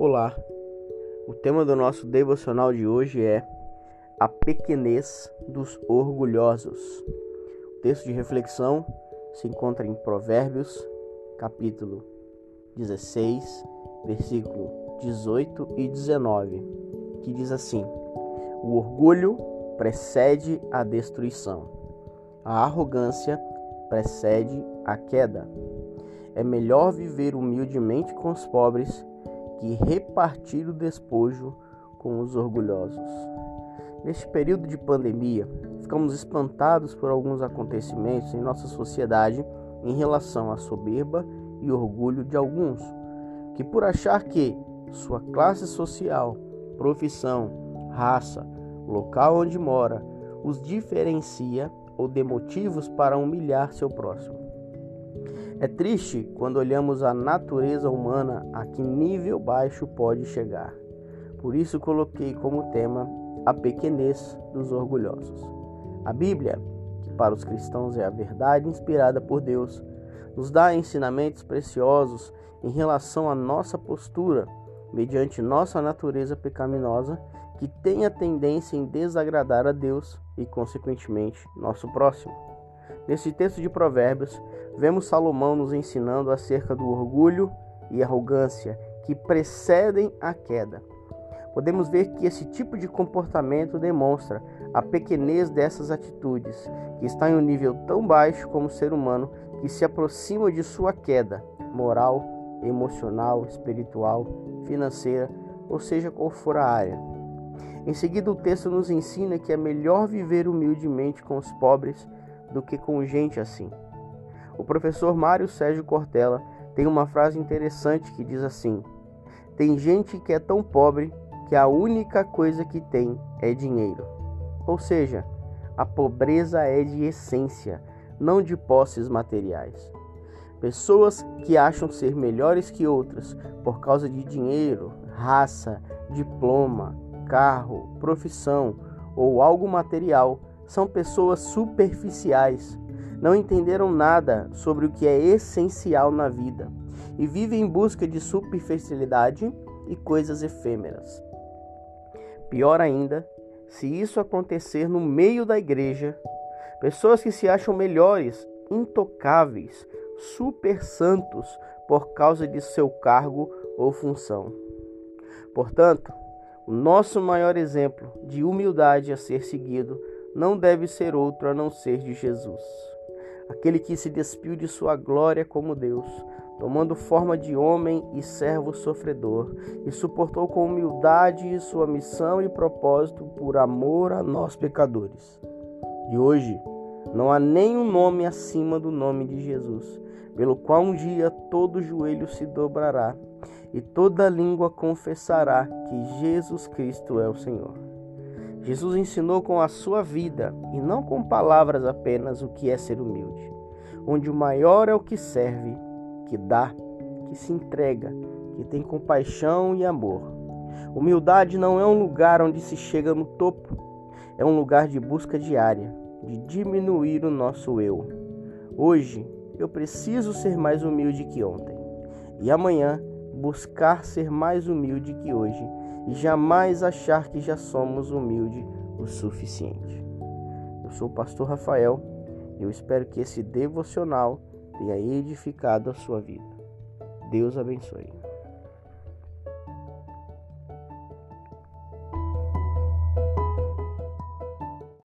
Olá, o tema do nosso devocional de hoje é a pequenez dos orgulhosos. O texto de reflexão se encontra em Provérbios, capítulo 16, versículo 18 e 19, que diz assim: O orgulho precede a destruição, a arrogância precede a queda. É melhor viver humildemente com os pobres que repartir o despojo com os orgulhosos. Neste período de pandemia, ficamos espantados por alguns acontecimentos em nossa sociedade em relação à soberba e orgulho de alguns, que por achar que sua classe social, profissão, raça, local onde mora, os diferencia ou dê motivos para humilhar seu próximo. É triste quando olhamos a natureza humana a que nível baixo pode chegar. Por isso coloquei como tema a pequenez dos orgulhosos. A Bíblia, que para os cristãos é a verdade inspirada por Deus, nos dá ensinamentos preciosos em relação à nossa postura mediante nossa natureza pecaminosa que tem a tendência em desagradar a Deus e, consequentemente, nosso próximo. Nesse texto de Provérbios, vemos Salomão nos ensinando acerca do orgulho e arrogância que precedem a queda. Podemos ver que esse tipo de comportamento demonstra a pequenez dessas atitudes, que está em um nível tão baixo como o ser humano que se aproxima de sua queda moral, emocional, espiritual, financeira, ou seja qual for a área. Em seguida, o texto nos ensina que é melhor viver humildemente com os pobres do que com gente assim. O professor Mário Sérgio Cortella tem uma frase interessante que diz assim: Tem gente que é tão pobre que a única coisa que tem é dinheiro. Ou seja, a pobreza é de essência, não de posses materiais. Pessoas que acham ser melhores que outras por causa de dinheiro, raça, diploma, carro, profissão ou algo material são pessoas superficiais, não entenderam nada sobre o que é essencial na vida e vivem em busca de superficialidade e coisas efêmeras. Pior ainda, se isso acontecer no meio da igreja, pessoas que se acham melhores, intocáveis, super santos por causa de seu cargo ou função. Portanto, o nosso maior exemplo de humildade a ser seguido não deve ser outro a não ser de Jesus, aquele que se despiu de sua glória como Deus, tomando forma de homem e servo sofredor, e suportou com humildade sua missão e propósito por amor a nós pecadores. E hoje não há nenhum nome acima do nome de Jesus, pelo qual um dia todo joelho se dobrará e toda língua confessará que Jesus Cristo é o Senhor. Jesus ensinou com a sua vida e não com palavras apenas o que é ser humilde, onde o maior é o que serve, que dá, que se entrega, que tem compaixão e amor. Humildade não é um lugar onde se chega no topo, é um lugar de busca diária, de diminuir o nosso eu. Hoje eu preciso ser mais humilde que ontem, e amanhã buscar ser mais humilde que hoje e jamais achar que já somos humildes o suficiente. Eu sou o pastor Rafael e eu espero que esse devocional tenha edificado a sua vida. Deus abençoe.